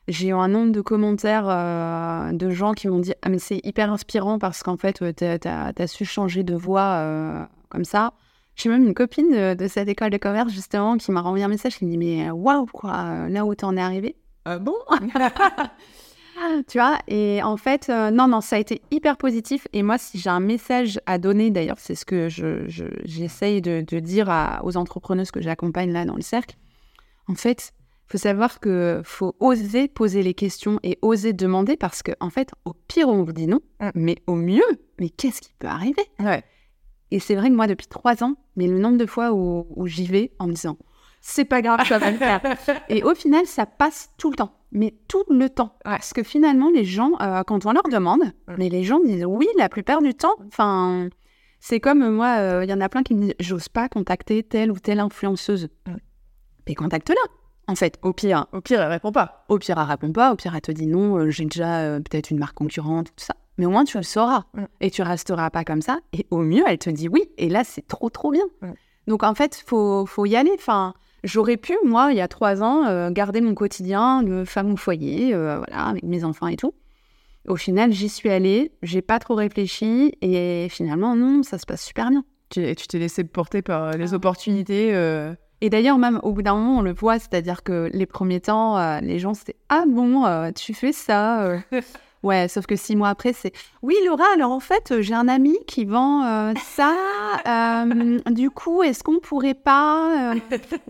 J'ai eu un nombre de commentaires euh, de gens qui m'ont dit Ah, mais c'est hyper inspirant parce qu'en fait, euh, t'as as, su changer de voix euh, comme ça. J'ai même une copine de, de cette école de commerce, justement, qui m'a renvoyé un message qui me dit Mais waouh, quoi, euh, là où t'en es arrivé. Ah bon? *laughs* Tu vois Et en fait, euh, non, non, ça a été hyper positif. Et moi, si j'ai un message à donner, d'ailleurs, c'est ce que je- je- j'essaye de, de dire à- aux entrepreneuses que j'accompagne là dans le cercle. En fait, faut savoir que faut oser poser les questions et oser demander parce que, en fait, au pire, on vous dit non, Mm. mais au mieux, mais qu'est-ce qui peut arriver? Ouais. Et c'est vrai que moi, depuis trois ans, mais le nombre de fois où, où j'y vais en me disant c'est pas grave, ça va le faire. *laughs* Et au final, ça passe tout le temps, mais tout le temps. Parce que finalement, les gens, euh, quand on leur demande, Mm. mais les gens disent oui la plupart du temps. Enfin, c'est comme euh, moi, euh, il y en a plein qui me disent j'ose pas contacter telle ou telle influenceuse. Mm. Mais contacte-la, en fait, au pire. Au pire, elle répond pas. Au pire, elle répond pas. Au pire, elle te dit non, euh, j'ai déjà euh, peut-être une marque concurrente, tout ça. Mais au moins, tu le sauras. Mm. Et tu resteras pas comme ça. Et au mieux, elle te dit oui. Et là, c'est trop, trop bien. Mm. Donc, en fait, faut, faut y aller. Enfin, j'aurais pu, moi, il y a trois ans, euh, garder mon quotidien de femme au foyer, voilà, avec mes enfants et tout. Au final, j'y suis allée. J'ai pas trop réfléchi. Et finalement, non, ça se passe super bien. Tu et tu t'es laissé porter par les Ah. opportunités. Et d'ailleurs, même au bout d'un moment, on le voit, c'est-à-dire que les premiers temps, euh, les gens, c'était Ah bon, euh, tu fais ça euh. *laughs* Ouais, sauf que six mois après, c'est Oui, Laura, alors en fait, j'ai un ami qui vend ça. *laughs* du coup, est-ce qu'on pourrait pas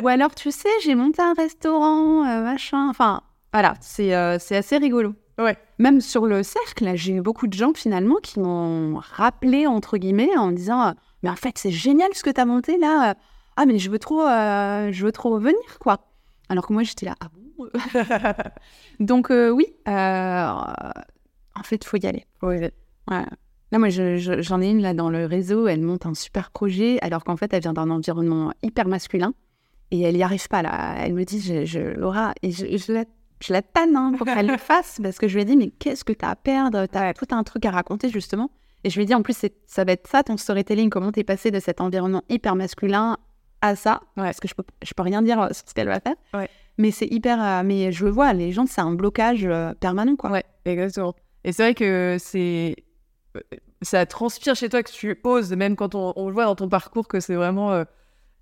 Ou alors, tu sais, j'ai monté un restaurant, machin. Enfin, voilà, c'est assez rigolo. Ouais. Même sur le cercle, j'ai eu beaucoup de gens finalement qui m'ont rappelé, entre guillemets, en disant Mais en fait, c'est génial ce que tu as monté là. Ah, mais je veux trop, euh, je veux trop revenir, quoi. Alors que moi, j'étais là, ah bon *laughs* Donc, euh, oui, euh, en fait, il faut y aller. ouais. Ouais. Là, moi, je- je- j'en ai une là dans le réseau, elle monte un super projet, alors qu'en fait, elle vient d'un environnement hyper masculin et elle n'y arrive pas là. Elle me dit, je, je- Laura, et je, la, je la tanne hein, pour qu'elle le *laughs* fasse parce que je lui ai dit, mais qu'est-ce que tu as à perdre? Tu as tout un truc à raconter justement. Et je lui ai dit, en plus, ça va être ça ton storytelling, comment tu es passé de cet environnement hyper masculin à ça. Parce que je peux, je peux rien dire euh, sur ce qu'elle va faire. Ouais. Mais c'est hyper. euh, mais je le vois, les gens, c'est un blocage euh, permanent, quoi. Ouais, exactement. Et c'est vrai que c'est. Ça transpire chez toi que tu oses, même quand on, on le voit dans ton parcours que c'est vraiment.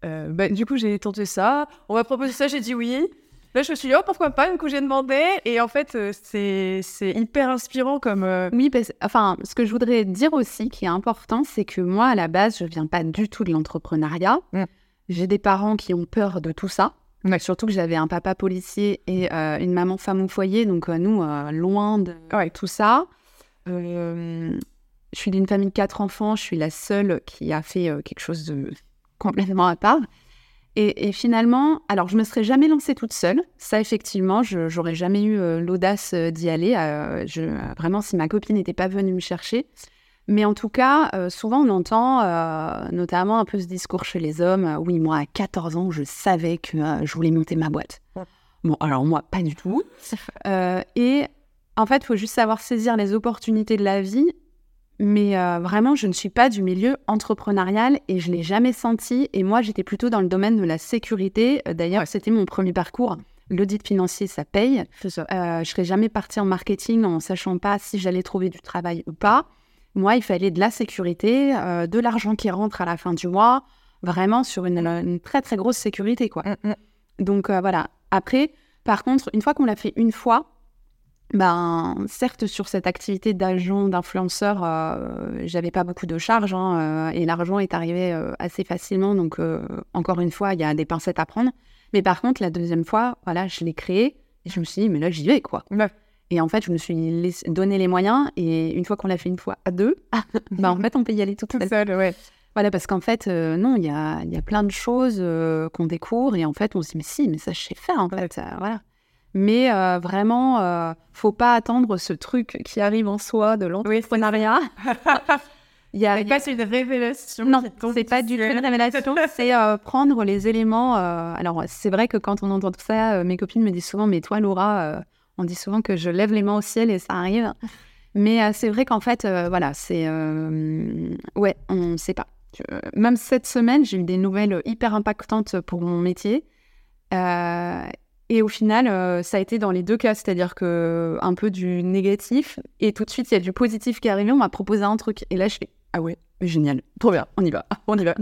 euh, bah, du coup, j'ai tenté ça, on m'a proposé ça, j'ai dit oui. Là, je me suis dit, oh, pourquoi pas? Du coup, j'ai demandé. Et en fait, c'est hyper inspirant comme. Oui, parce, enfin, ce que je voudrais dire aussi, qui est important, c'est que moi, à la base, je viens pas du tout de l'entrepreneuriat. Mm. J'ai des parents qui ont peur de tout ça. Ouais. Surtout que j'avais un papa policier et euh, une maman femme au foyer, donc euh, nous, euh, loin de tout ça. Je suis d'une famille de quatre enfants, je suis la seule qui a fait quelque chose de *laughs* complètement à part. Et, finalement, alors je me serais jamais lancée toute seule. Ça, effectivement, je j'aurais jamais eu l'audace d'y aller. je, vraiment, si ma copine n'était pas venue me chercher. Mais en tout cas, souvent on entend notamment un peu ce discours chez les hommes. oui, moi, à 14 ans, je savais que je voulais monter ma boîte. Bon, alors moi, pas du tout. et en fait, il faut juste savoir saisir les opportunités de la vie mais euh, vraiment, je ne suis pas du milieu entrepreneurial et je l'ai jamais senti. Et moi, j'étais plutôt dans le domaine de la sécurité. Euh, d'ailleurs, c'était mon premier parcours. L'audit financier, ça paye. Ça. Euh, je serais jamais partie en marketing en sachant pas si j'allais trouver du travail ou pas. Moi, il fallait de la sécurité, de l'argent qui rentre à la fin du mois, vraiment sur une, très très grosse sécurité, quoi. Mm, mm. Donc voilà. Après, par contre, une fois qu'on l'a fait une fois, ben, certes, sur cette activité d'agent, d'influenceur, euh, j'avais pas beaucoup de charges hein, euh, et l'argent est arrivé euh, assez facilement. Donc, encore une fois, il y a des pincettes à prendre. Mais par contre, la deuxième fois, voilà, je l'ai créé et je me suis dit, mais là, j'y vais, quoi. Et en fait, je me suis donné les moyens et une fois qu'on l'a fait une fois à deux, *laughs* ben, en fait, on peut y aller toute seule. ouais. Voilà, parce qu'en fait, non, il y a, y a, plein de choses qu'on découvre et en fait, on se dit, mais si, mais ça, je sais faire, en fait. voilà. Mais euh, vraiment, euh, faut pas attendre ce truc qui arrive en soi de l'entrepreneuriat. Il y a, pas une révélation. Non, c'est pas du tout une révélation. c'est euh, prendre les éléments. Euh, alors, c'est vrai que quand on entend tout ça, mes copines me disent souvent, mais toi, Laura, on dit souvent que je lève les mains au ciel et ça arrive. Mais c'est vrai qu'en fait, voilà, c'est. ouais, on ne sait pas. même cette semaine, j'ai eu des nouvelles hyper impactantes pour mon métier. Et au final, euh, ça a été dans les deux cas, c'est-à-dire que un peu du négatif et tout de suite il y a du positif qui est arrivé. On m'a proposé un truc et là je fais ah ouais, génial, trop bien, on y va, *laughs* on y va.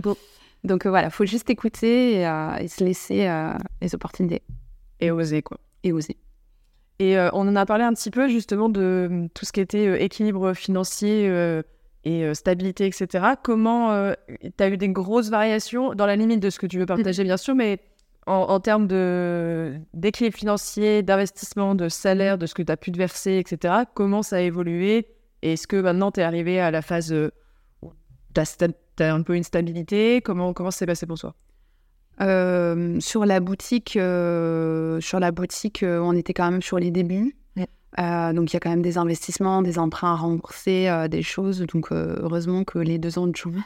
Donc euh, voilà, faut juste écouter et, euh, se laisser les opportunités et oser quoi. Et oser. Et on en a parlé un petit peu justement de tout ce qui était équilibre financier et stabilité, etc. Comment tu as eu des grosses variations dans la limite de ce que tu veux partager bien sûr, mais en, termes d'équilibre financier, d'investissement, de salaire, de ce que tu as pu te verser, etc., comment ça a évolué? Est-ce que maintenant tu es arrivé à la phase où tu as, un peu une stabilité? Comment ça s'est passé pour toi? Euh, sur la boutique, euh, sur la boutique, euh, on était quand même sur les débuts. donc il y a quand même des investissements, des emprunts à rembourser, des choses. Donc heureusement que les deux ans de chômage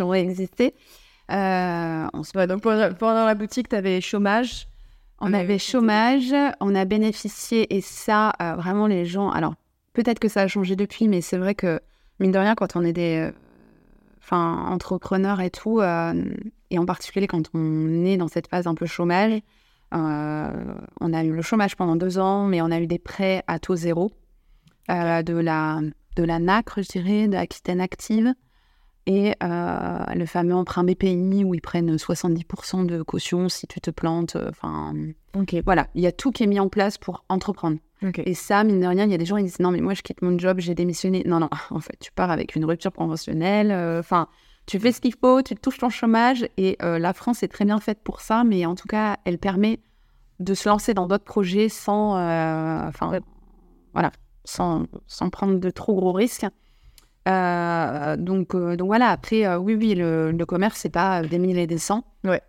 ont existé. On se... donc pendant, la boutique, tu avais chômage. On avait chômage, on a bénéficié et ça, vraiment les gens. Alors peut-être que ça a changé depuis, mais c'est vrai que mine de rien, quand on est des, enfin entrepreneurs et tout, et en particulier quand on est dans cette phase un peu chômage, on a eu le chômage pendant deux ans, mais on a eu des prêts à taux zéro de la de la NACRE, je dirais, de Aquitaine Active et euh, le fameux emprunt BPI où ils prennent 70% de caution si tu te plantes. Euh, enfin, voilà, il y a tout qui est mis en place pour entreprendre. Et ça, mine de rien, il y a des gens qui disent non mais moi je quitte mon job, j'ai démissionné. Non non, *laughs* en fait tu pars avec une rupture conventionnelle. Euh, enfin, tu fais ce qu'il faut, tu touches ton chômage et la France est très bien faite pour ça, mais en tout cas, elle permet de se lancer dans d'autres projets sans, enfin, voilà, sans, sans prendre de trop gros risques. Euh, donc, euh, donc voilà, après, euh, oui, oui, le, le commerce, c'est pas des mille et des cents. Ouais.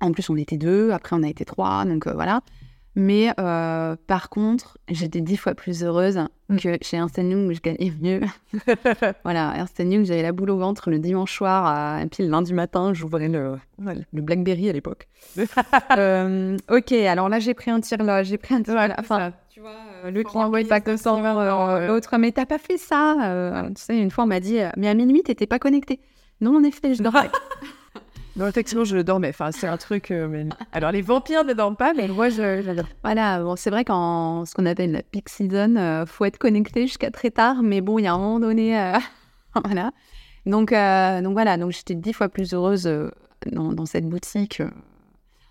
En plus, on était deux, après, on a été trois, donc voilà. Mais par contre, j'étais dix fois plus heureuse mm. que chez Ernst Young où je gagnais mieux. *laughs* voilà, Ernst Young, j'avais la boule au ventre le dimanche soir, et puis le lundi matin, j'ouvrais le, le Blackberry à l'époque. *laughs* ok, alors là, j'ai pris un tir là, j'ai pris un tir là. Enfin, tu vois, euh, le client voit pas que ça l'autre, mais t'as pas fait ça. Euh, tu sais, une fois, on m'a dit, mais à minuit, t'étais pas connecté. Non, en effet, je *laughs* dormais. Non, effectivement, je dormais. Enfin, c'est un truc. Euh, mais... Alors, les vampires ne dorment pas, mais moi, je. Voilà, bon, c'est vrai qu'en ce qu'on appelle la peak season, faut être connecté jusqu'à très tard, mais bon, il y a un moment donné. *laughs* voilà. Donc, donc voilà, donc j'étais dix fois plus heureuse dans, dans, cette boutique.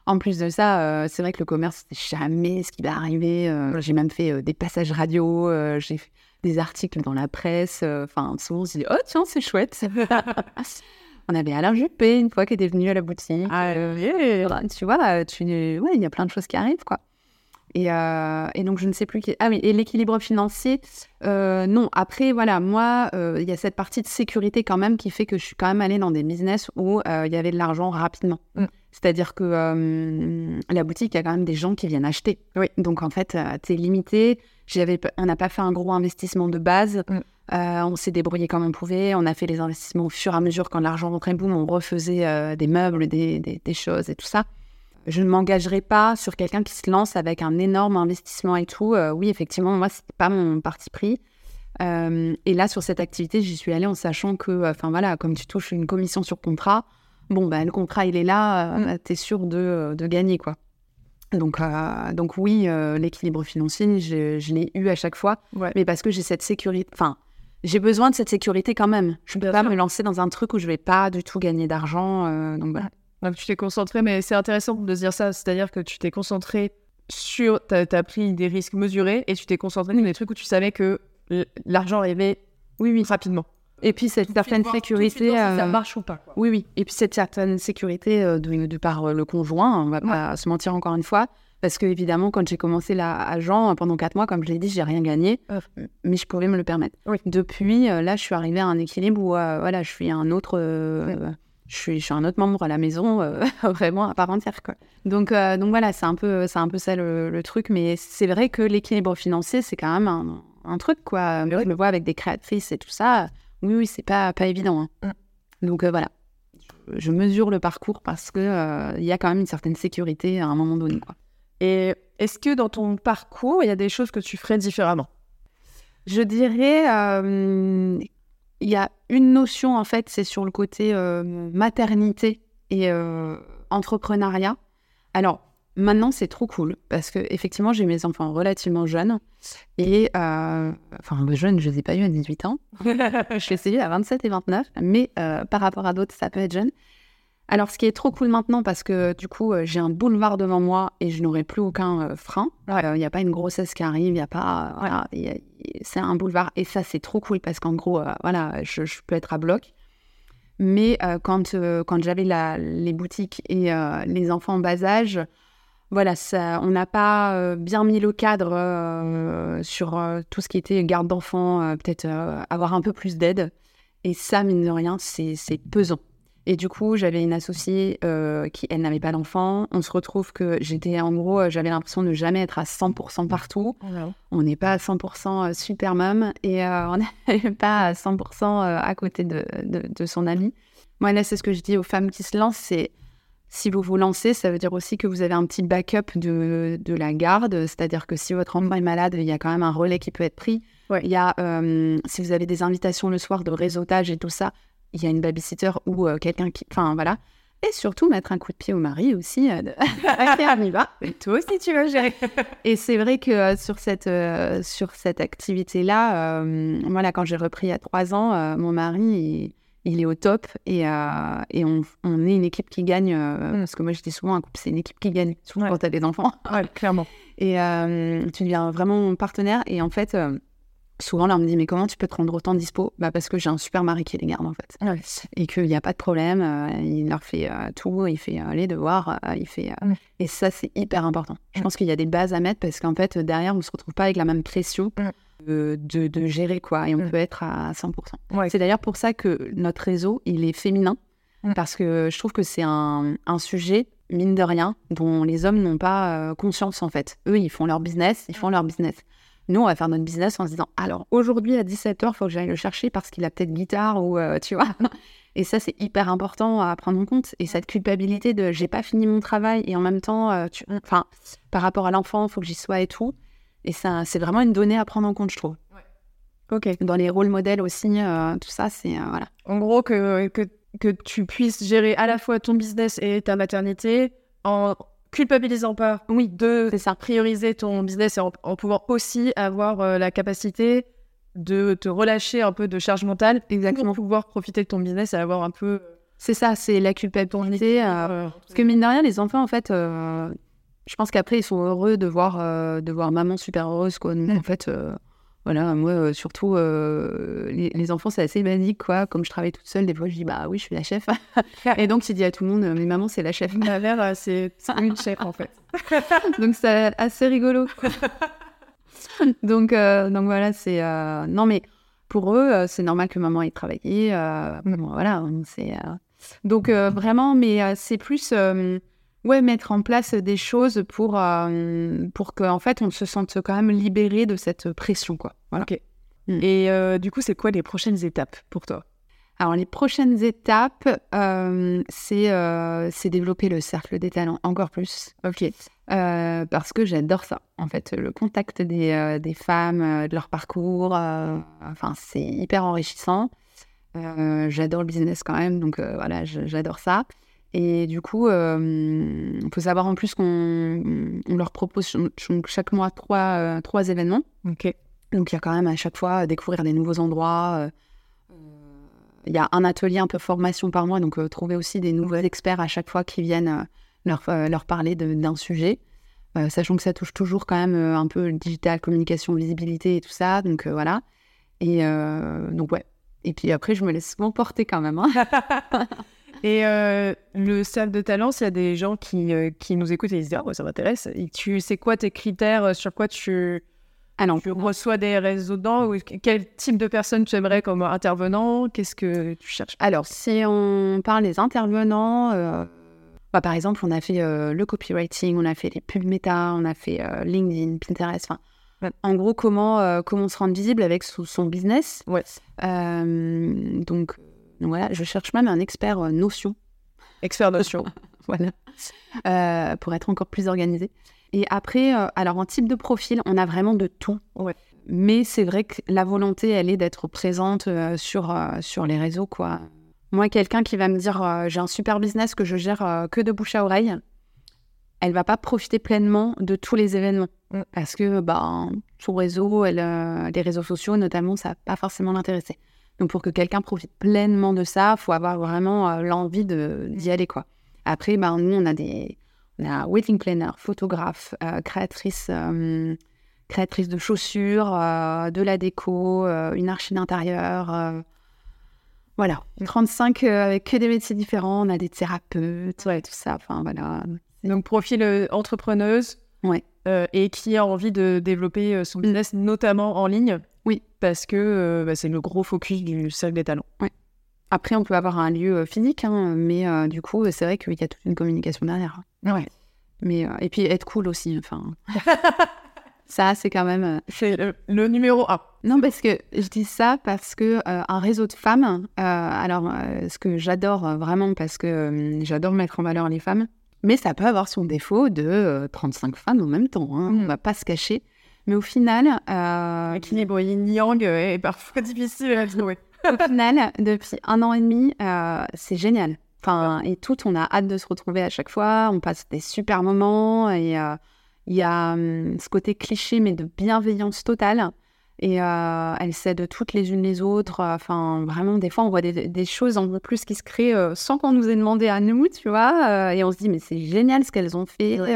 En plus de ça, euh, c'est vrai que le commerce, c'est jamais ce qui va arriver. Euh, j'ai même fait euh, des passages radio, j'ai fait des articles dans la presse. Enfin, souvent, on se dit Oh, tiens, c'est chouette. *laughs* on avait Alain Juppé une fois qui était venu à la boutique. Ah, tu vois, tu... Ouais, il y a plein de choses qui arrivent, quoi. Et, euh, et, donc, je ne sais plus qui. Ah oui, et l'équilibre financier, euh, non. Après, voilà, moi, euh, il y a cette partie de sécurité quand même qui fait que je suis quand même allée dans des business où il y avait de l'argent rapidement. Mm. C'est-à-dire que la boutique, il y a quand même des gens qui viennent acheter. Oui. Donc, en fait, tu es limité. On n'a pas fait un gros investissement de base. Mm. on s'est débrouillé comme on pouvait. On a fait les investissements au fur et à mesure. Quand l'argent rentrait, boum, on refaisait des meubles, des, des, des choses et tout ça je ne m'engagerai pas sur quelqu'un qui se lance avec un énorme investissement et tout. Euh, oui, effectivement, moi, ce pas mon parti pris. Euh, et là, sur cette activité, j'y suis allée en sachant que, enfin voilà, comme tu touches une commission sur contrat, bon, ben, le contrat, il est là, euh, mm. tu es sûr de, de, gagner, quoi. Donc, donc oui, l'équilibre financier, je, l'ai eu à chaque fois, mais parce que j'ai cette sécurité, enfin, j'ai besoin de cette sécurité quand même. Je ne peux pas me lancer dans un truc où je vais pas du tout gagner d'argent. donc voilà. Donc tu t'es concentré, mais c'est intéressant de dire ça, c'est-à-dire que tu t'es concentré sur, tu as, pris des risques mesurés et tu t'es concentré sur des trucs où tu savais que l'argent arrivait oui, oui. rapidement. Et puis cette certaine sécurité, ça euh, marche ou pas. Oui, oui. Et puis cette certaine sécurité euh, de, par euh, le conjoint, on va pas se mentir encore une fois, parce que évidemment, quand j'ai commencé là à Jean, pendant quatre mois, comme je l'ai dit, j'ai rien gagné, mais je pouvais me le permettre. Depuis, là, je suis arrivée à un équilibre où, voilà, je suis un autre je suis, un autre membre à la maison, euh, *laughs* vraiment à part entière. Quoi. Donc, euh, donc voilà, c'est un peu, c'est un peu ça le, truc. Mais c'est vrai que l'équilibre financier, c'est quand même un, truc, quoi. Je le vois avec des créatrices et tout ça. Oui, oui, c'est pas, pas évident. Hein. Mm. Donc euh, voilà, je, mesure le parcours parce que il y a quand même une certaine sécurité à un moment donné, quoi. Et est-ce que dans ton parcours, il y a des choses que tu ferais différemment? Je dirais il y a une notion, en fait, c'est sur le côté euh, maternité et euh, entrepreneuriat. Alors, maintenant, c'est trop cool parce que effectivement, j'ai mes enfants relativement jeunes. Et, euh, enfin, jeunes, je ne les ai pas eu à 18 ans. *laughs* je les ai eu à 27 et 29. Mais par rapport à d'autres, ça peut être jeune. Alors, ce qui est trop cool maintenant, parce que du coup, euh, j'ai un boulevard devant moi et je n'aurai plus aucun euh, frein. Il n'y a pas une grossesse qui arrive, il n'y a pas. Voilà, c'est un boulevard. Et ça, c'est trop cool parce qu'en gros, euh, voilà, je, peux être à bloc. Mais quand, quand j'avais les boutiques et les enfants en bas âge, voilà, ça, on n'a pas bien mis le cadre sur tout ce qui était garde d'enfants, peut-être avoir un peu plus d'aide. Et ça, mine de rien, c'est pesant. Et du coup, j'avais une associée euh, qui, elle, n'avait pas d'enfant. On se retrouve que j'étais, en gros, euh, j'avais l'impression de jamais être à 100% partout. Oh on n'est pas à 100% euh, super mum et *laughs* on n'est pas à 100% à côté de, de, son ami. Moi, là, c'est ce que je dis aux femmes qui se lancent, c'est si vous vous lancez, ça veut dire aussi que vous avez un petit backup de, de la garde. C'est-à-dire que si votre enfant est malade, il y a quand même un relais qui peut être pris. Il y a, si vous avez des invitations le soir de réseautage et tout ça, il y a une babysitter ou euh, quelqu'un qui. Enfin, voilà. Et surtout, mettre un coup de pied au mari aussi. Euh, de... *laughs* on va. Et toi aussi, tu vas gérer. *laughs* et c'est vrai que euh, sur cette, sur cette activité-là, voilà, quand j'ai repris il y a trois ans, mon mari, il, est au top et, et on, on, est une équipe qui gagne. Mm. Parce que moi, je dis souvent, un couple, c'est une équipe qui gagne, surtout quand tu as des enfants. Ouais, clairement. Et tu deviens vraiment mon partenaire. Et en fait, souvent, là, on me dit, mais comment tu peux te rendre autant dispo? Bah, Parce que j'ai un super mari qui les garde, en fait. Et qu'il n'y a pas de problème. Euh, il leur fait euh, tout, il fait euh, les devoirs, il fait... Et ça, c'est hyper important. Je pense qu'il y a des bases à mettre parce qu'en fait, derrière, on ne se retrouve pas avec la même pression de, de, gérer, quoi. Et on peut être à 100%. C'est d'ailleurs pour ça que notre réseau, il est féminin. Parce que je trouve que c'est un, un, sujet, mine de rien, dont les hommes n'ont pas conscience, en fait. Eux, ils font leur business, ils font leur business. Nous, on va faire notre business en se disant alors aujourd'hui à 17h, il faut que j'aille le chercher parce qu'il a peut-être guitare ou euh, tu vois. *laughs* Et ça, c'est hyper important à prendre en compte. Et cette culpabilité de j'ai pas fini mon travail et en même temps, euh, tu... enfin, par rapport à l'enfant, il faut que j'y sois et tout. Et ça, c'est vraiment une donnée à prendre en compte, je trouve. Ok. Dans les rôles modèles aussi, euh, tout ça, c'est voilà. En gros, que, que, que tu puisses gérer à la fois ton business et ta maternité en culpabilisant pas oui, de ça. prioriser ton business et en, pouvant aussi avoir euh, la capacité de te relâcher un peu de charge mentale Exactement. pour pouvoir profiter de ton business et avoir un peu... Euh, c'est ça, c'est la culpabilité. Euh, parce que mine de rien, les enfants, en fait, je pense qu'après, ils sont heureux de voir, de voir maman super heureuse. Quoi. en fait, voilà, moi, euh, surtout, euh, les, les enfants, c'est assez basique, quoi. Comme je travaille toute seule, des fois, je dis, bah oui, je suis la chef. *laughs* Et donc, il dit à tout le monde, mais maman, c'est la chef. Ma mère, euh, c'est une chef, en fait. *laughs* donc, c'est assez rigolo. *laughs* donc, euh, donc, voilà, c'est. Non, mais pour eux, c'est normal que maman ait travaillé. euh, bon, voilà, c'est. Donc, vraiment, mais c'est plus. Ouais, mettre en place des choses pour, euh, pour qu'en fait, on se sente quand même libéré de cette pression, quoi. Voilà. Ok. Et euh, du coup, c'est quoi les prochaines étapes pour toi? Alors, les prochaines étapes, euh, c'est euh, c'est développer le cercle des talents encore plus. Ok. Euh, parce que j'adore ça. En fait, le contact des, des femmes, de leur parcours, enfin, c'est hyper enrichissant. J'adore le business quand même, donc voilà, j'adore ça. Et du coup, il faut savoir en plus qu'on on leur propose ch- ch- chaque mois trois, euh, trois événements. Donc il y a quand même à chaque fois découvrir des nouveaux endroits. euh, euh, Il y a un atelier un peu formation par mois, donc euh, trouver aussi des nouveaux experts à chaque fois qui viennent euh, leur, euh, leur parler d'un sujet. Euh, sachant que ça touche toujours quand même euh, un peu le digital, communication, visibilité et tout ça. Donc euh, voilà. Et euh, donc ouais. Et puis après, je me laisse souvent porter quand même. hein. *laughs* Et euh, le cercle de talent, s'il y a des gens qui, euh, qui nous écoutent et ils se disent Ah, ouais, ça m'intéresse. Et tu sais quoi tes critères euh, Sur quoi tu, Alors, tu reçois des réseaux ou Quel type de personne tu aimerais comme intervenant Qu'est-ce que tu cherches? Alors, si on parle des intervenants, euh, bah, par exemple, on a fait le copywriting, on a fait les pubs méta, on a fait LinkedIn, Pinterest. Enfin, en gros, comment, comment se rendre visible avec son, son business. Ouais. Donc voilà, je cherche même un expert euh, Notion, Expert notion. *laughs* voilà, euh, pour être encore plus organisé. Et après, euh, alors en type de profil, on a vraiment de tout. Ouais. Mais c'est vrai que la volonté, elle est d'être présente euh, sur, sur les réseaux, quoi. Moi, quelqu'un qui va me dire j'ai un super business que je gère que de bouche à oreille, elle va pas profiter pleinement de tous les événements Mm. parce que bah, son réseau, elle, les réseaux sociaux notamment, ça va pas forcément l'intéresser. Donc pour que quelqu'un profite pleinement de ça, faut avoir vraiment euh, l'envie d'y aller quoi. Après, bah, nous on a des on a wedding planner, photographe, euh, créatrice. euh, créatrice de chaussures, de la déco, une archi d'intérieur. voilà, 35 euh, avec que des métiers différents. On a des thérapeutes, ouais, tout ça. Enfin, voilà. Donc, profil entrepreneuse. Ouais. euh, et qui a envie de développer son business, notamment en ligne. Oui. Parce que euh, bah, c'est le gros focus du cercle des talents. Après, on peut avoir un lieu euh, physique, hein, mais euh, du coup, c'est vrai qu'il y a toute une communication derrière. Ouais. Mais, euh, et puis, être cool aussi. Enfin, *laughs* ça, c'est quand même. euh, C'est le, le numéro un. Non, parce que je dis ça parce que un réseau de femmes, alors ce que j'adore vraiment parce que j'adore mettre en valeur les femmes, mais ça peut avoir son défaut de euh, 35 femmes en même temps, hein, Mm. on va pas se cacher. Mais au final, euh, L'équilibre yin-yang est parfois *laughs* difficile à trouver. au final, depuis un an et demi, euh, c'est génial. Enfin, et tout, on a hâte de se retrouver à chaque fois. On passe des super moments et euh, il y a hum, ce côté cliché, mais de bienveillance totale. Et euh, elles s'aident toutes les unes les autres. Enfin, vraiment, des fois, on voit des, des choses en plus qui se créent sans qu'on nous ait demandé à nous, tu vois. et on se dit, mais c'est génial ce qu'elles ont fait. Ouais.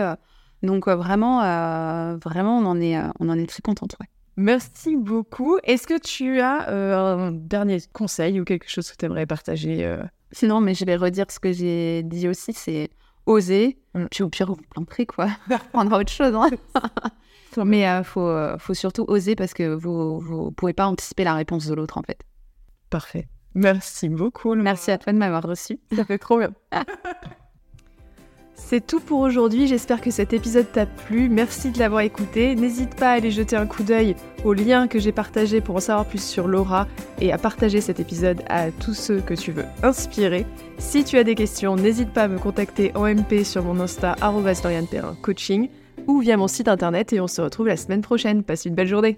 Donc, vraiment, euh, vraiment, on en est, euh, on en est très contente. Ouais. Merci beaucoup. Est-ce que tu as euh, un dernier conseil ou quelque chose que tu aimerais partager euh, Sinon, mais je vais redire ce que j'ai dit aussi, c'est oser. Mm. Puis au pire, vous planterez, quoi. *laughs* Prendra autre chose. hein. *laughs* mais il faut, faut surtout oser parce que vous ne pouvez pas anticiper la réponse de l'autre, en fait. Parfait. Merci beaucoup. Laura. Merci à toi de m'avoir reçu. Ça fait trop bien. *laughs* C'est tout pour aujourd'hui, j'espère que cet épisode t'a plu, merci de l'avoir écouté, n'hésite pas à aller jeter un coup d'œil au lien que j'ai partagé pour en savoir plus sur Laura et à partager cet épisode à tous ceux que tu veux inspirer. Si tu as des questions, n'hésite pas à me contacter en MP sur mon Insta coaching ou via mon site internet et on se retrouve la semaine prochaine, passe une belle journée